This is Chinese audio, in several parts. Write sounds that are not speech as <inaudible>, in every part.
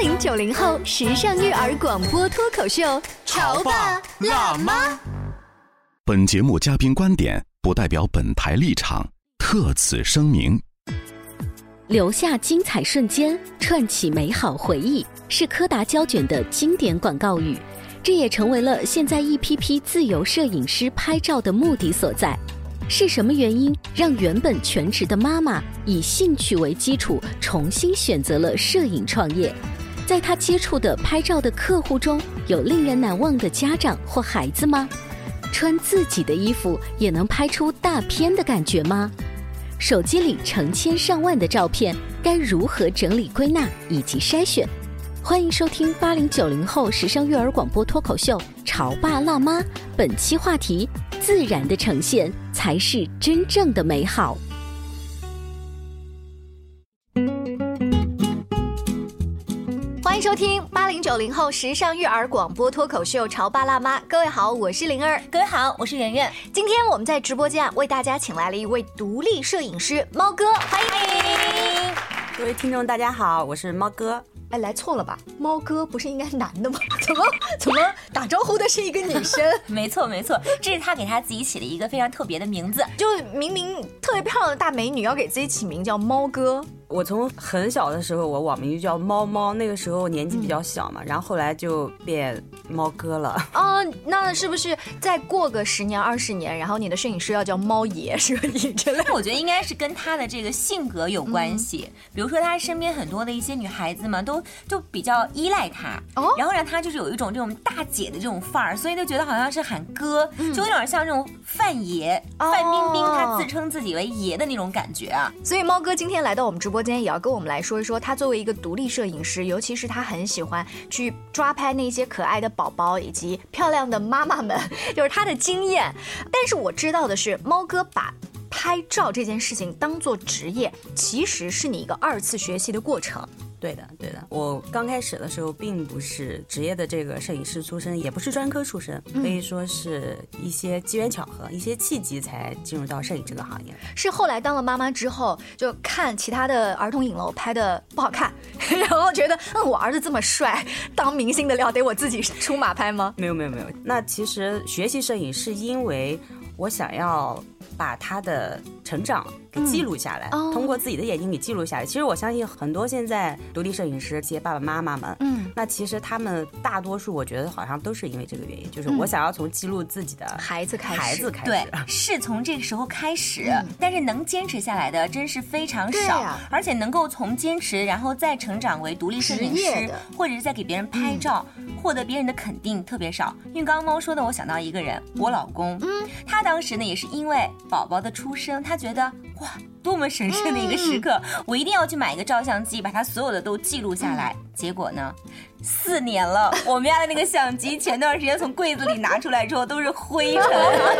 零九零后时尚育儿广播脱口秀，潮爸辣妈。本节目嘉宾观点不代表本台立场，特此声明。留下精彩瞬间，串起美好回忆，是柯达胶卷的经典广告语。这也成为了现在一批批自由摄影师拍照的目的所在。是什么原因让原本全职的妈妈以兴趣为基础，重新选择了摄影创业？在他接触的拍照的客户中，有令人难忘的家长或孩子吗？穿自己的衣服也能拍出大片的感觉吗？手机里成千上万的照片，该如何整理归纳以及筛选？欢迎收听八零九零后时尚育儿广播脱口秀《潮爸辣妈》，本期话题：自然的呈现才是真正的美好。听八零九零后时尚育儿广播脱口秀《潮爸辣妈》，各位好，我是灵儿，各位好，我是圆圆。今天我们在直播间啊，为大家请来了一位独立摄影师猫哥，欢迎！各位听众大家好，我是猫哥。哎，来错了吧？猫哥不是应该是男的吗？<laughs> 怎么怎么打招呼的是一个女生？<laughs> 没错没错，这是他给他自己起了一个非常特别的名字，就明明特别漂亮的大美女，要给自己起名叫猫哥。我从很小的时候，我网名就叫猫猫，那个时候年纪比较小嘛，然后后来就变猫哥了。哦，那是不是再过个十年二十年，然后你的摄影师要叫猫爷摄影之类？我觉得应该是跟他的这个性格有关系。比如说他身边很多的一些女孩子嘛，都就比较依赖他，哦，然后让他就是有一种这种大姐的这种范儿，所以就觉得好像是喊哥，就有点像这种范爷范冰冰，他自称自己为爷的那种感觉啊。所以猫哥今天来到我们直播。间也要跟我们来说一说，他作为一个独立摄影师，尤其是他很喜欢去抓拍那些可爱的宝宝以及漂亮的妈妈们，<laughs> 就是他的经验。但是我知道的是，猫哥把拍照这件事情当做职业，其实是你一个二次学习的过程。对的，对的。我刚开始的时候并不是职业的这个摄影师出身，也不是专科出身，可以说是一些机缘巧合、一些契机才进入到摄影这个行业。是后来当了妈妈之后，就看其他的儿童影楼拍的不好看，<laughs> 然后觉得嗯，我儿子这么帅，当明星的料得我自己出马拍吗？没有，没有，没有。那其实学习摄影是因为我想要。把他的成长给记录下来，通过自己的眼睛给记录下来。其实我相信很多现在独立摄影师这些爸爸妈妈们，嗯，那其实他们大多数，我觉得好像都是因为这个原因，就是我想要从记录自己的孩子开始，孩子开始，对，是从这个时候开始。但是能坚持下来的真是非常少，而且能够从坚持然后再成长为独立摄影师，或者是在给别人拍照，获得别人的肯定特别少。因为刚刚猫说的，我想到一个人，我老公，嗯，他当时呢也是因为。宝宝的出生，他觉得哇，多么神圣的一个时刻，我一定要去买一个照相机，把它所有的都记录下来。结果呢？四年了，<laughs> 我们家的那个相机，前段时间从柜子里拿出来之后都是灰尘。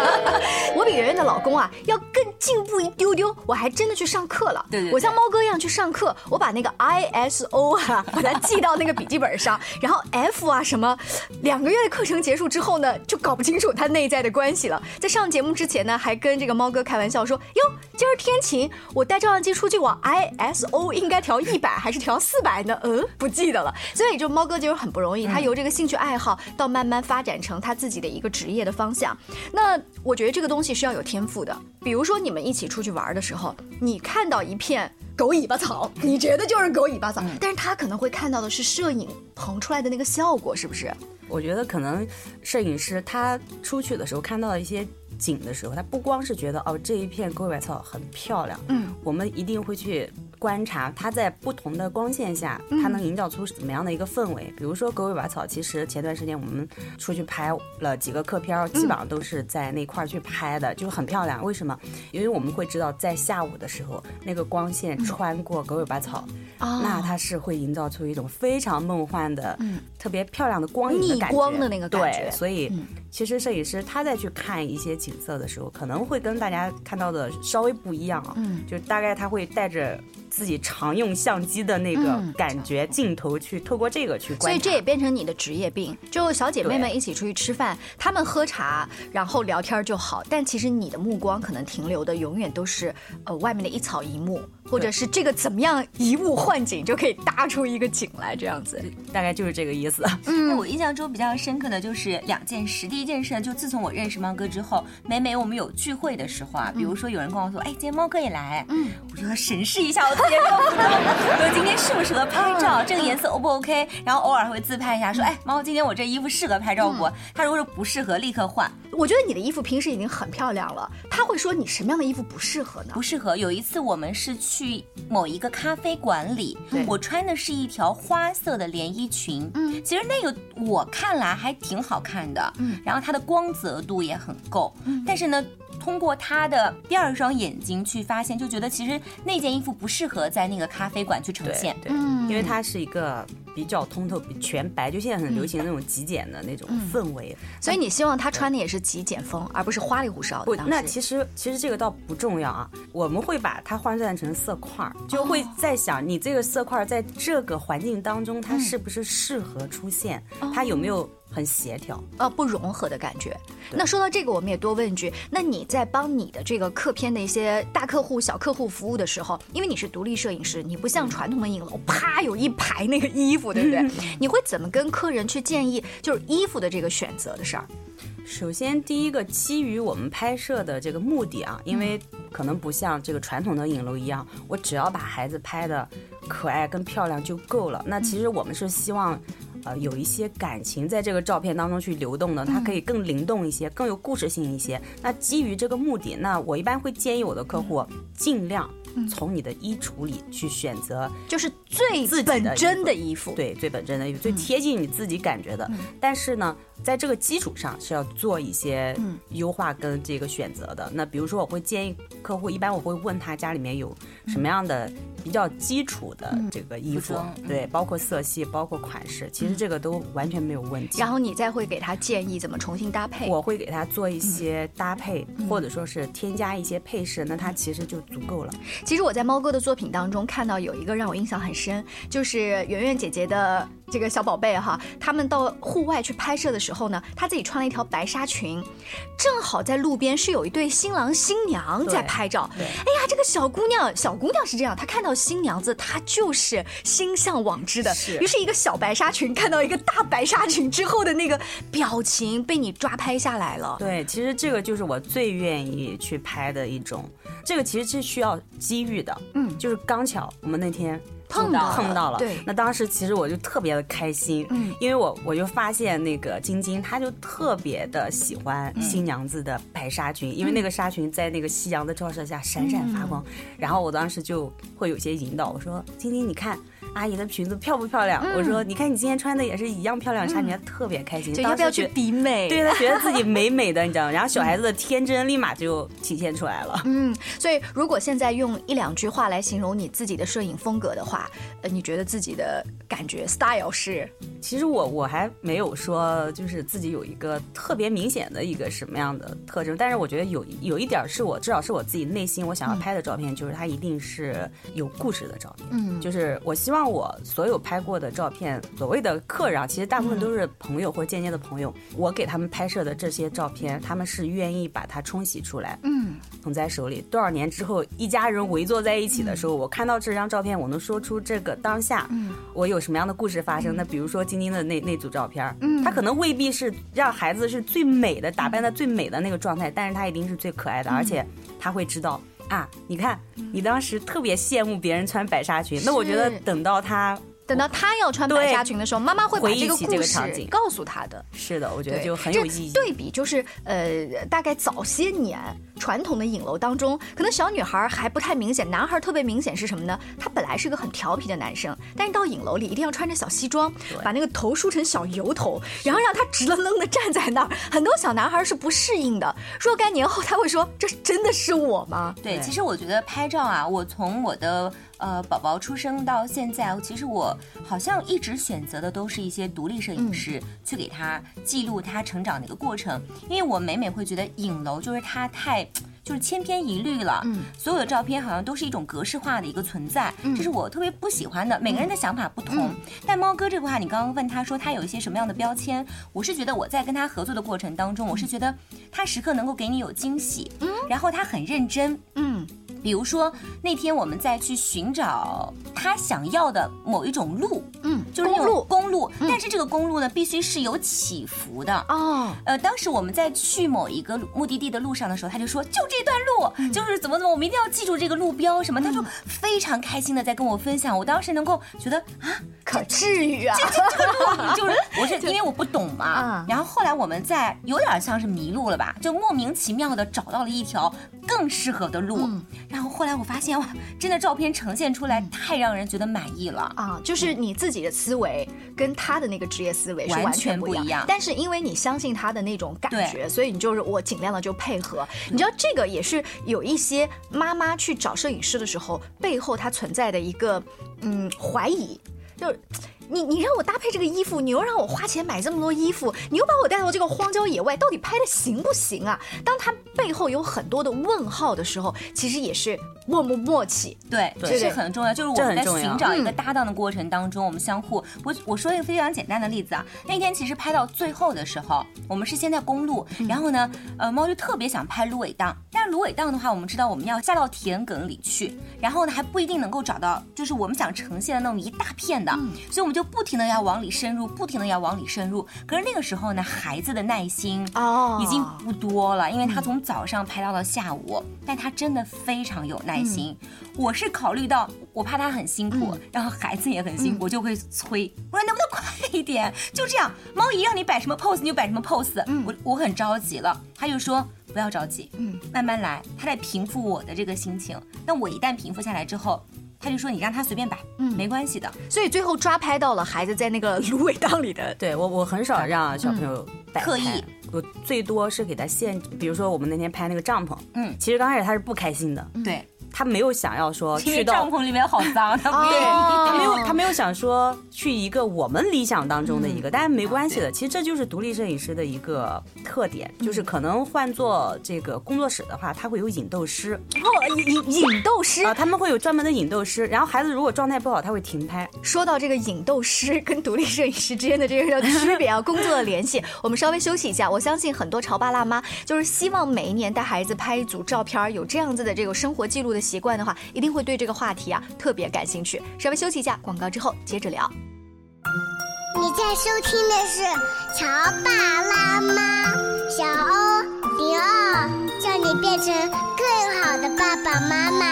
<laughs> 我比圆圆的老公啊要更进步一丢丢，我还真的去上课了。对对，我像猫哥一样去上课，我把那个 ISO 啊把它记到那个笔记本上，<laughs> 然后 F 啊什么，两个月的课程结束之后呢，就搞不清楚它内在的关系了。在上节目之前呢，还跟这个猫哥开玩笑说：“哟，今儿天晴，我带照相机出去，我 ISO 应该调一百还是调四百呢？”嗯，不记得了。所以就猫。哥就是很不容易，他由这个兴趣爱好到慢慢发展成他自己的一个职业的方向。那我觉得这个东西是要有天赋的。比如说你们一起出去玩的时候，你看到一片狗尾巴草，你觉得就是狗尾巴草，但是他可能会看到的是摄影棚出来的那个效果，是不是？我觉得可能摄影师他出去的时候看到一些景的时候，他不光是觉得哦这一片狗尾巴草很漂亮，嗯，我们一定会去。观察它在不同的光线下，它能营造出怎么样的一个氛围？比如说狗尾巴草，其实前段时间我们出去拍了几个客片，基本上都是在那块儿去拍的，就很漂亮。为什么？因为我们会知道，在下午的时候，那个光线穿过狗尾巴草，那它是会营造出一种非常梦幻的、特别漂亮的光影的感觉。逆光的那个感觉。对，所以其实摄影师他在去看一些景色的时候，可能会跟大家看到的稍微不一样啊。嗯，就大概他会带着。自己常用相机的那个感觉镜头去透过这个去观所以这也变成你的职业病。就小姐妹们一起出去吃饭，她们喝茶然后聊天就好，但其实你的目光可能停留的永远都是呃外面的一草一木，或者是这个怎么样移物换景就可以搭出一个景来，这样子，大概就是这个意思。嗯，我印象中比较深刻的就是两件事。第一件事呢，就自从我认识猫哥之后，每每我们有聚会的时候啊，比如说有人跟我说，哎，今天猫哥也来，嗯，我就要审视一下我自己的服装，说今天适不适合拍照，这个颜色 O 不 OK，然后偶尔会自拍一下，说，哎，猫，今天我这衣服适合拍照不？他如果说不适合，立刻换。我觉得你的衣服平时已经很漂亮了，他会说你什么样的衣服不适合呢？不适合。有一次我们是去某一个咖啡馆里，我穿的是一条花色的连衣裙，嗯，其实那个我看来还挺好看的，嗯，然后它的光泽度也很够，嗯，但是呢。通过他的第二双眼睛去发现，就觉得其实那件衣服不适合在那个咖啡馆去呈现，对，因为它是一个比较通透、全白，就现在很流行那种极简的那种氛围。所以你希望他穿的也是极简风，而不是花里胡哨的。不，那其实其实这个倒不重要啊，我们会把它换算成色块，就会在想你这个色块在这个环境当中，它是不是适合出现，它有没有。很协调，呃，不融合的感觉。那说到这个，我们也多问一句：那你在帮你的这个客片的一些大客户、小客户服务的时候，因为你是独立摄影师，你不像传统的影楼，啪有一排那个衣服，对不对？<laughs> 你会怎么跟客人去建议，就是衣服的这个选择的事儿？首先，第一个基于我们拍摄的这个目的啊，因为可能不像这个传统的影楼一样，我只要把孩子拍的可爱跟漂亮就够了。那其实我们是希望。呃，有一些感情在这个照片当中去流动的，它可以更灵动一些，更有故事性一些。那基于这个目的，那我一般会建议我的客户尽量从你的衣橱里去选择，就是最本真的衣服，对，最本真的衣服，最贴近你自己感觉的。但是呢，在这个基础上是要做一些优化跟这个选择的。那比如说，我会建议客户，一般我会问他家里面有什么样的。比较基础的这个衣服，对，包括色系，包括款式，其实这个都完全没有问题。然后你再会给他建议怎么重新搭配。我会给他做一些搭配，或者说是添加一些配饰，那他其实就足够了。其实我在猫哥的作品当中看到有一个让我印象很深，就是圆圆姐姐的。这个小宝贝哈，他们到户外去拍摄的时候呢，他自己穿了一条白纱裙，正好在路边是有一对新郎新娘在拍照。哎呀，这个小姑娘，小姑娘是这样，她看到新娘子，她就是心向往之的。于是，一个小白纱裙看到一个大白纱裙之后的那个表情被你抓拍下来了。对，其实这个就是我最愿意去拍的一种，这个其实是需要机遇的。嗯，就是刚巧我们那天。碰到碰到了，对，那当时其实我就特别的开心，嗯，因为我我就发现那个晶晶，她就特别的喜欢新娘子的白纱裙，因为那个纱裙在那个夕阳的照射下闪闪发光，然后我当时就会有些引导，我说晶晶，你看。阿姨的裙子漂不漂亮？我说，你看你今天穿的也是一样漂亮，纱裙，特别开心。就要不要去比美？<laughs> 对她觉得自己美美的，你知道吗？然后小孩子的天真立马就体现出来了。嗯，所以如果现在用一两句话来形容你自己的摄影风格的话，呃，你觉得自己的感觉 style 是？其实我我还没有说就是自己有一个特别明显的一个什么样的特征，但是我觉得有有一点是我至少是我自己内心我想要拍的照片，就是它一定是有故事的照片。嗯，就是我希望。我所有拍过的照片，所谓的客人啊，其实大部分都是朋友或间接的朋友。我给他们拍摄的这些照片，他们是愿意把它冲洗出来，嗯，捧在手里。多少年之后，一家人围坐在一起的时候，我看到这张照片，我能说出这个当下，嗯，我有什么样的故事发生？那比如说晶晶的那那组照片，嗯，他可能未必是让孩子是最美的，打扮的最美的那个状态，但是他一定是最可爱的，而且他会知道。啊，你看，你当时特别羡慕别人穿白纱裙，那我觉得等到他。等到他要穿白纱裙的时候，妈妈会把这个故事告诉他的。是的，我觉得就很有意义。对比就是，呃，大概早些年传统的影楼当中，可能小女孩还不太明显，男孩特别明显是什么呢？他本来是个很调皮的男生，但是到影楼里一定要穿着小西装，把那个头梳成小油头，然后让他直愣愣的站在那儿。很多小男孩是不适应的。若干年后，他会说：“这真的是我吗？”对，其实我觉得拍照啊，我从我的。呃，宝宝出生到现在，其实我好像一直选择的都是一些独立摄影师去给他记录他成长的一个过程，因为我每每会觉得影楼就是他太就是千篇一律了，嗯，所有的照片好像都是一种格式化的一个存在，这是我特别不喜欢的。每个人的想法不同，但猫哥这个话，你刚刚问他说他有一些什么样的标签，我是觉得我在跟他合作的过程当中，我是觉得他时刻能够给你有惊喜，嗯，然后他很认真，嗯。比如说那天我们在去寻找他想要的某一种路，嗯，就是那种公路，但是这个公路呢必须是有起伏的。哦。呃，当时我们在去某一个目的地的路上的时候，他就说就这段路，就是怎么怎么，我们一定要记住这个路标什么，他就非常开心的在跟我分享。我当时能够觉得啊，可至于啊，这个路就是我是 <laughs> 因为我不懂嘛，然后后来我们在有点像是迷路了吧，就莫名其妙的找到了一条更适合的路。然后后来我发现哇，真的照片呈现出来太让人觉得满意了啊！就是你自己的思维跟他的那个职业思维是完全不一样，但是因为你相信他的那种感觉，所以你就是我尽量的就配合。你知道这个也是有一些妈妈去找摄影师的时候，背后它存在的一个嗯怀疑，就是。你你让我搭配这个衣服，你又让我花钱买这么多衣服，你又把我带到这个荒郊野外，到底拍的行不行啊？当他背后有很多的问号的时候，其实也是默默默契。对，这是很重要。就是我们在寻找一个搭档的过程当中，我们相互。我我说一个非常简单的例子啊，那天其实拍到最后的时候，我们是先在公路，然后呢，呃，猫就特别想拍芦苇荡，但芦苇荡的话，我们知道我们要下到田埂里去，然后呢还不一定能够找到，就是我们想呈现的那种一大片的，所以我们。就不停的要往里深入，不停的要往里深入。可是那个时候呢，孩子的耐心哦已经不多了，因为他从早上拍到了下午，但他真的非常有耐心。我是考虑到我怕他很辛苦，然后孩子也很辛苦，我就会催我说能不能快一点？就这样，猫姨让你摆什么 pose 你就摆什么 pose。我我很着急了，他就说不要着急，嗯，慢慢来。他在平复我的这个心情。那我一旦平复下来之后。他就说你让他随便摆，嗯，没关系的。所以最后抓拍到了孩子在那个芦苇荡里的。<laughs> 对我，我很少让小朋友刻意，我最多是给他限制。比如说我们那天拍那个帐篷，嗯，其实刚开始他是不开心的，对。他没有想要说去到帐篷里面好脏，<laughs> 他不愿意。他没有，他没有想说去一个我们理想当中的一个，但是没关系的。其实这就是独立摄影师的一个特点，就是可能换做这个工作室的话，他会有引逗师。哦，引引逗师啊，他们会有专门的引逗师。然后孩子如果状态不好，他会停拍。说到这个引逗师跟独立摄影师之间的这个区别啊，工作的联系，<laughs> 我们稍微休息一下。我相信很多潮爸辣妈就是希望每一年带孩子拍一组照片，有这样子的这个生活记录的。习惯的话，一定会对这个话题啊特别感兴趣。稍微休息一下，广告之后接着聊。你在收听的是《乔爸拉妈》，小欧零二，叫你变成更好的爸爸妈妈。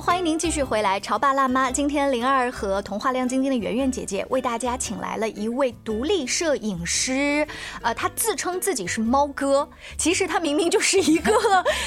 欢迎您继续回来。潮爸辣妈，今天灵儿和童话亮晶晶的圆圆姐姐为大家请来了一位独立摄影师，呃，他自称自己是猫哥，其实他明明就是一个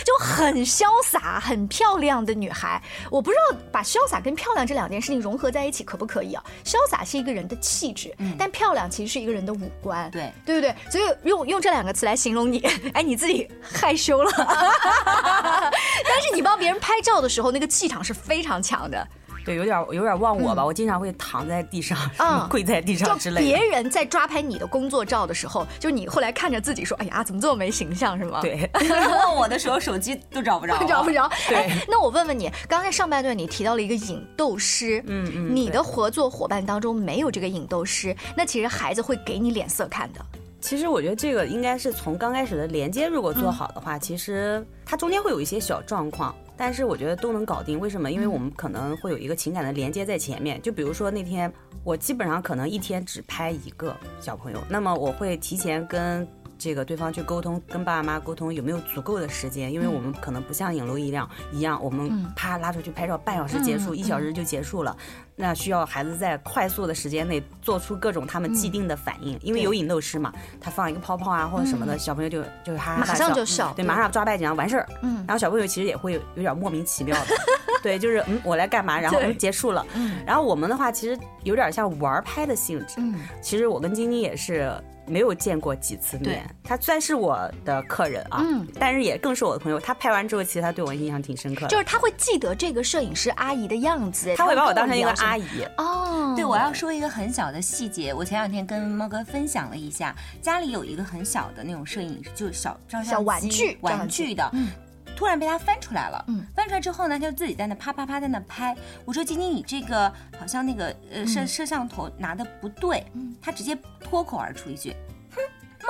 就很潇洒、很漂亮的女孩。我不知道把潇洒跟漂亮这两件事情融合在一起可不可以啊？潇洒是一个人的气质，但漂亮其实是一个人的五官，对对不对？所以用用这两个词来形容你，<laughs> 哎，你自己害羞了，<laughs> 但是你帮别人拍照的时候。那个气场是非常强的，对，有点有点忘我吧。我经常会躺在地上，<laughs> 跪在地上之类。别人在抓拍你的工作照的时候，就你后来看着自己说：“哎呀，怎么这么没形象？”是吗？对。<laughs> 问我的时候，手机都找不着，<laughs> 找不着。对。那我问问你，刚才上半段你提到了一个引逗师，嗯嗯，你的合作伙伴当中没有这个引逗师，那其实孩子会给你脸色看的。其实我觉得这个应该是从刚开始的连接如果做好的话，其实它中间会有一些小状况。但是我觉得都能搞定，为什么？因为我们可能会有一个情感的连接在前面。就比如说那天，我基本上可能一天只拍一个小朋友，那么我会提前跟。这个对方去沟通，跟爸爸妈妈沟通有没有足够的时间？因为我们可能不像影楼一样一样，我们啪拉出去拍照，半小时结束，一小时就结束了。那需要孩子在快速的时间内做出各种他们既定的反应，因为有引逗师嘛，他放一个泡泡啊或者什么的，小朋友就就哈哈马上就笑，对，马上抓拍紧张完事儿。嗯，然后小朋友其实也会有点莫名其妙的，<laughs> 对，就是嗯我来干嘛，然后结束了。嗯，然后我们的话其实有点像玩拍的性质。嗯，其实我跟晶晶也是。没有见过几次面，他算是我的客人啊，嗯，但是也更是我的朋友。他拍完之后，其实他对我印象挺深刻的，就是他会记得这个摄影师阿姨的样子，他会把我当成一个阿姨。哦，对，我要说一个很小的细节，我前两天跟猫哥分享了一下，家里有一个很小的那种摄影，就是小照相小玩具玩具的。突然被他翻出来了，嗯，翻出来之后呢，他就自己在那啪啪啪在那拍。我说：“晶晶，你这个好像那个呃摄摄像头拿的不对。”他直接脱口而出一句：“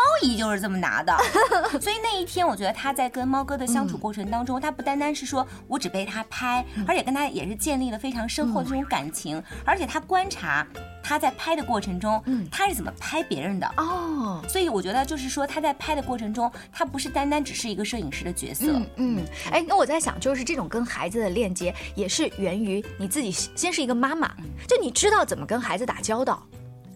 哼，猫姨就是这么拿的。<laughs> 所以那一天，我觉得他在跟猫哥的相处过程当中，他不单单是说我只被他拍，而且跟他也是建立了非常深厚的这种感情，而且他观察。他在拍的过程中，嗯，他是怎么拍别人的哦？所以我觉得就是说他在拍的过程中，他不是单单只是一个摄影师的角色。嗯，哎，那我在想，就是这种跟孩子的链接，也是源于你自己先是一个妈妈，就你知道怎么跟孩子打交道，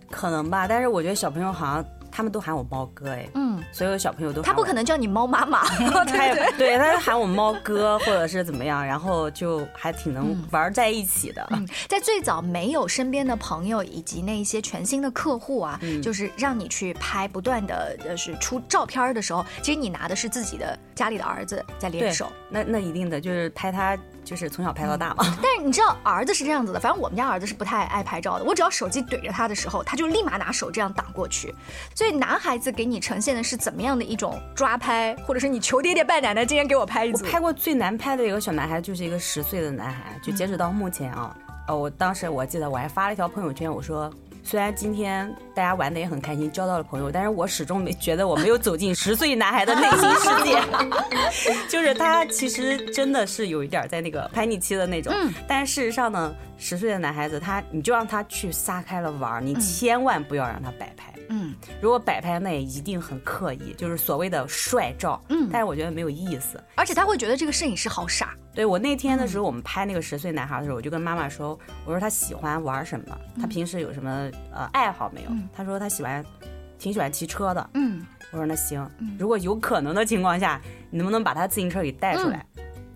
可能吧？但是我觉得小朋友好像。他们都喊我猫哥哎，嗯，所有小朋友都他不可能叫你猫妈妈，<laughs> 对对，他喊我猫哥或者是怎么样，然后就还挺能玩在一起的。在最早没有身边的朋友以及那一些全新的客户啊，就是让你去拍，不断的就是出照片的时候，其实你拿的是自己的家里的儿子在联手。那那一定的就是拍他。就是从小拍到大嘛，<laughs> 但是你知道儿子是这样子的，反正我们家儿子是不太爱拍照的。我只要手机怼着他的时候，他就立马拿手这样挡过去。所以男孩子给你呈现的是怎么样的一种抓拍，或者是你求爹爹拜奶奶，今天给我拍一组。我拍过最难拍的一个小男孩，就是一个十岁的男孩，就截止到目前啊，呃，我当时我记得我还发了一条朋友圈，我说。虽然今天大家玩的也很开心，交到了朋友，但是我始终没觉得我没有走进十岁男孩的内心世界。<laughs> 就是他其实真的是有一点在那个叛逆期的那种，但是事实上呢，十岁的男孩子他你就让他去撒开了玩，你千万不要让他摆拍。嗯，如果摆拍那也一定很刻意，就是所谓的帅照。嗯，但是我觉得没有意思，而且他会觉得这个摄影师好傻。对我那天的时候，我们拍那个十岁男孩的时候，我就跟妈妈说：“我说他喜欢玩什么？他平时有什么呃爱好没有？”他说他喜欢，挺喜欢骑车的。嗯，我说那行，如果有可能的情况下，你能不能把他自行车给带出来？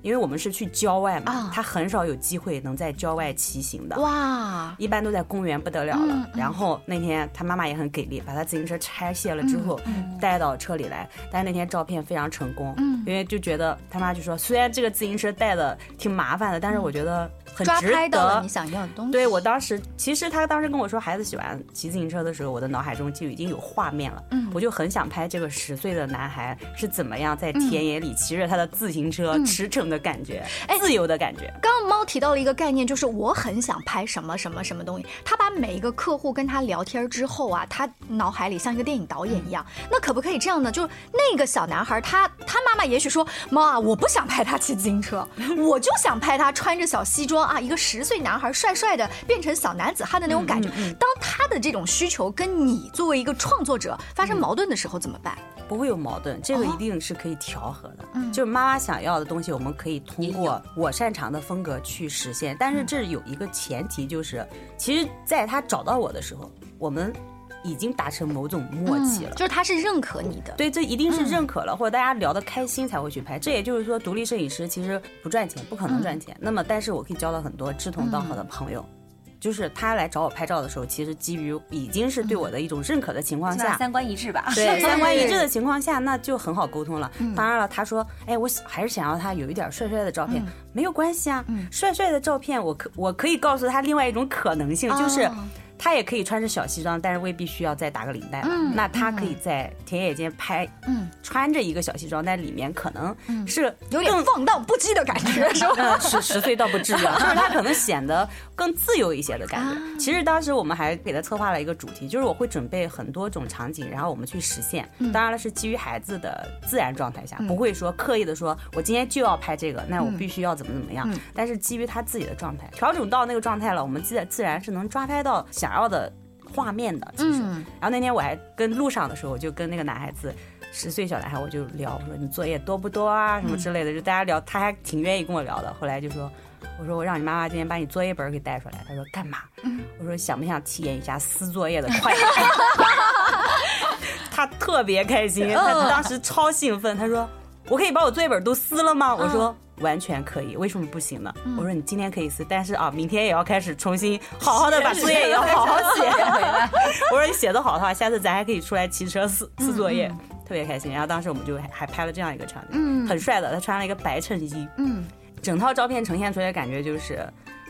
因为我们是去郊外嘛，他很少有机会能在郊外骑行的。哇，一般都在公园不得了了。然后那天他妈妈也很给力，把他自行车拆卸了之后带到车里来。但是那天照片非常成功，因为就觉得他妈就说，虽然这个自行车带的挺麻烦的，但是我觉得。很值得你想要的东西。对我当时，其实他当时跟我说孩子喜欢骑自行车的时候，我的脑海中就已经有画面了。嗯，我就很想拍这个十岁的男孩是怎么样在田野里骑着他的自行车驰骋的感觉，哎自由的感觉。刚刚猫提到了一个概念，就是我很想拍什么什么什么东西。他把每一个客户跟他聊天之后啊，他脑海里像一个电影导演一样。那可不可以这样呢？就那个小男孩，他他妈妈也许说，猫啊，我不想拍他骑自行车，我就想拍他穿着小西装。啊，一个十岁男孩帅帅的变成小男子汉的那种感觉。当他的这种需求跟你作为一个创作者发生矛盾的时候怎么办？不会有矛盾，这个一定是可以调和的。嗯，就是妈妈想要的东西，我们可以通过我擅长的风格去实现。但是这有一个前提，就是其实在他找到我的时候，我们。已经达成某种默契了，就是他是认可你的，对，这一定是认可了，或者大家聊得开心才会去拍。这也就是说，独立摄影师其实不赚钱，不可能赚钱。那么，但是我可以交到很多志同道合的朋友，就是他来找我拍照的时候，其实基于已经是对我的一种认可的情况下，三观一致吧？<laughs> 对，三观一致的 <laughs> 情况下，那就很好沟通了。当然了，他说，哎，我还是想要他有一点帅帅的照片，没有关系啊，帅帅的照片，我可我可以告诉他另外一种可能性，就是。他也可以穿着小西装，但是未必需要再打个领带了。那他可以在田野间拍，穿着一个小西装，但里面可能是有点放荡不羁的感觉，<laughs> 是吧？十十岁倒不至于，<laughs> 就是他可能显得更自由一些的感觉。其实当时我们还给他策划了一个主题，就是我会准备很多种场景，然后我们去实现。当然了，是基于孩子的自然状态下，不会说刻意的说，我今天就要拍这个，那我必须要怎么怎么样。但是基于他自己的状态，调整到那个状态了，我们自自然是能抓拍到。想要的画面的，其实，然后那天我还跟路上的时候，我就跟那个男孩子，十岁小男孩，我就聊，我说你作业多不多啊，什么之类的，就大家聊，他还挺愿意跟我聊的。后来就说，我说我让你妈妈今天把你作业本给带出来。他说干嘛？我说想不想体验一下撕作业的快感？<laughs> 他特别开心，他当时超兴奋。他说我可以把我作业本都撕了吗？我说。完全可以，为什么不行呢？我说你今天可以撕，但是啊，明天也要开始重新好好的把作业也要好好写回来。<laughs> 我说你写的好的话，下次咱还可以出来骑车撕撕作业，特别开心。然后当时我们就还拍了这样一个场景，很帅的，他穿了一个白衬衣，嗯，整套照片呈现出来的感觉就是。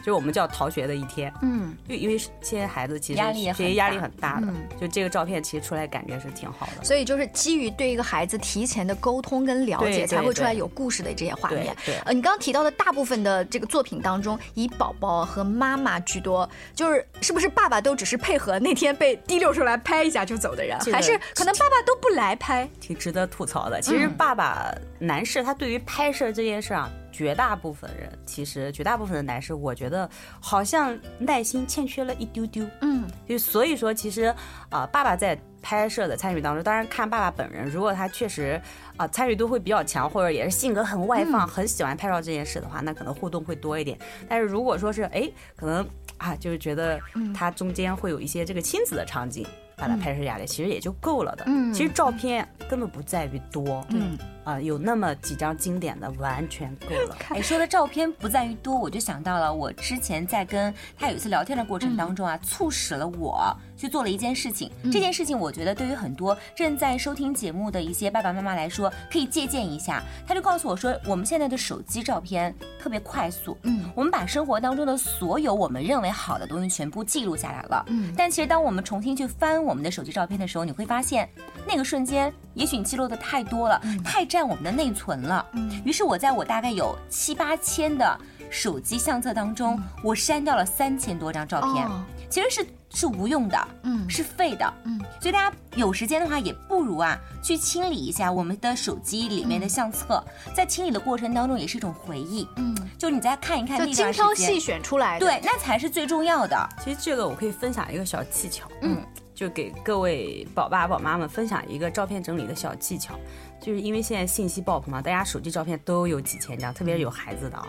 就是我们叫逃学的一天。嗯，就因为现在孩子其实压力也学习压力很大的，就这个照片其实出来感觉是挺好的。所以就是基于对一个孩子提前的沟通跟了解，才会出来有故事的这些画面。呃，你刚刚提到的大部分的这个作品当中，以宝宝和妈妈居多，就是是不是爸爸都只是配合那天被滴溜出来拍一下就走的人，还是可能爸爸都不来拍？挺值得吐槽的。其实爸爸男士他对于拍摄这件事啊。绝大部分人，其实绝大部分的男士，我觉得好像耐心欠缺了一丢丢。嗯，就所以说，其实啊，爸爸在拍摄的参与当中，当然看爸爸本人，如果他确实啊参与度会比较强，或者也是性格很外放，很喜欢拍照这件事的话，那可能互动会多一点。但是如果说是哎，可能啊，就是觉得他中间会有一些这个亲子的场景。把它拍摄下来，其实也就够了的。嗯，其实照片根本不在于多，嗯啊，有那么几张经典的，完全够了。<laughs> 哎，说的照片不在于多，我就想到了我之前在跟他有一次聊天的过程当中啊，促使了我。去做了一件事情，这件事情我觉得对于很多正在收听节目的一些爸爸妈妈来说，可以借鉴一下。他就告诉我说，我们现在的手机照片特别快速，嗯，我们把生活当中的所有我们认为好的东西全部记录下来了，嗯，但其实当我们重新去翻我们的手机照片的时候，你会发现那个瞬间，也许你记录的太多了，太占我们的内存了，嗯，于是我在我大概有七八千的手机相册当中，我删掉了三千多张照片，其实是。是无用的，嗯，是废的，嗯，所以大家有时间的话，也不如啊去清理一下我们的手机里面的相册，在清理的过程当中也是一种回忆，嗯，就你再看一看那精挑细选出来的，对，那才是最重要的。其实这个我可以分享一个小技巧，嗯，就给各位宝爸宝妈们分享一个照片整理的小技巧，就是因为现在信息爆棚嘛，大家手机照片都有几千张，特别是有孩子的啊，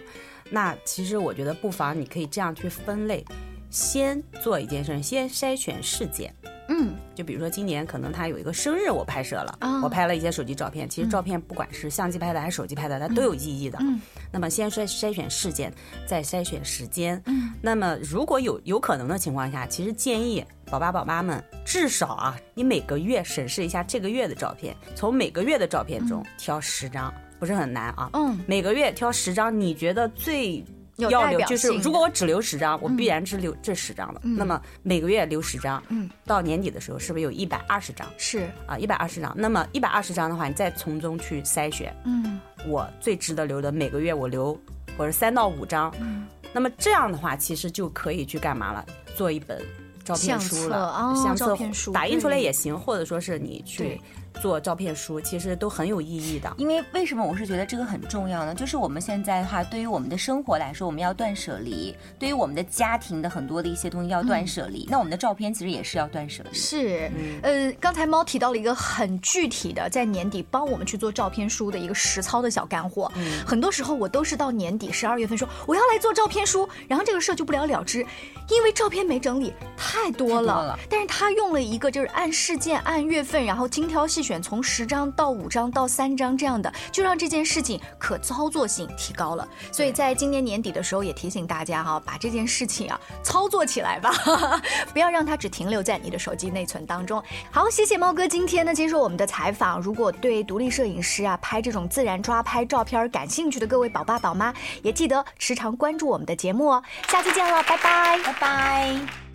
那其实我觉得不妨你可以这样去分类。先做一件事，先筛选事件。嗯，就比如说今年可能他有一个生日，我拍摄了，我拍了一些手机照片。其实照片不管是相机拍的还是手机拍的，它都有意义的。嗯，那么先筛筛选事件，再筛选时间。嗯，那么如果有有可能的情况下，其实建议宝爸宝妈们至少啊，你每个月审视一下这个月的照片，从每个月的照片中挑十张，不是很难啊。嗯，每个月挑十张，你觉得最。要留就是，如果我只留十张，我必然只留这十张了。那么每个月留十张，嗯，到年底的时候是不是有一百二十张？是啊，一百二十张。那么一百二十张的话，你再从中去筛选，嗯，我最值得留的每个月我留，或者三到五张。嗯，那么这样的话，其实就可以去干嘛了？做一本照片书了，相册打印出来也行，或者说是你去。做照片书其实都很有意义的，因为为什么我是觉得这个很重要呢？就是我们现在的话，对于我们的生活来说，我们要断舍离；对于我们的家庭的很多的一些东西要断舍离，那我们的照片其实也是要断舍离。是，呃，刚才猫提到了一个很具体的，在年底帮我们去做照片书的一个实操的小干货。嗯，很多时候我都是到年底十二月份说我要来做照片书，然后这个事儿就不了了之，因为照片没整理太多了。但是他用了一个就是按事件、按月份，然后精挑细。选从十张到五张到三张这样的，就让这件事情可操作性提高了。所以在今年年底的时候，也提醒大家哈，把这件事情啊操作起来吧，<laughs> 不要让它只停留在你的手机内存当中。好，谢谢猫哥今天呢接受我们的采访。如果对独立摄影师啊拍这种自然抓拍照片感兴趣的各位宝爸宝妈，也记得时常关注我们的节目哦。下期见了，拜拜，拜拜。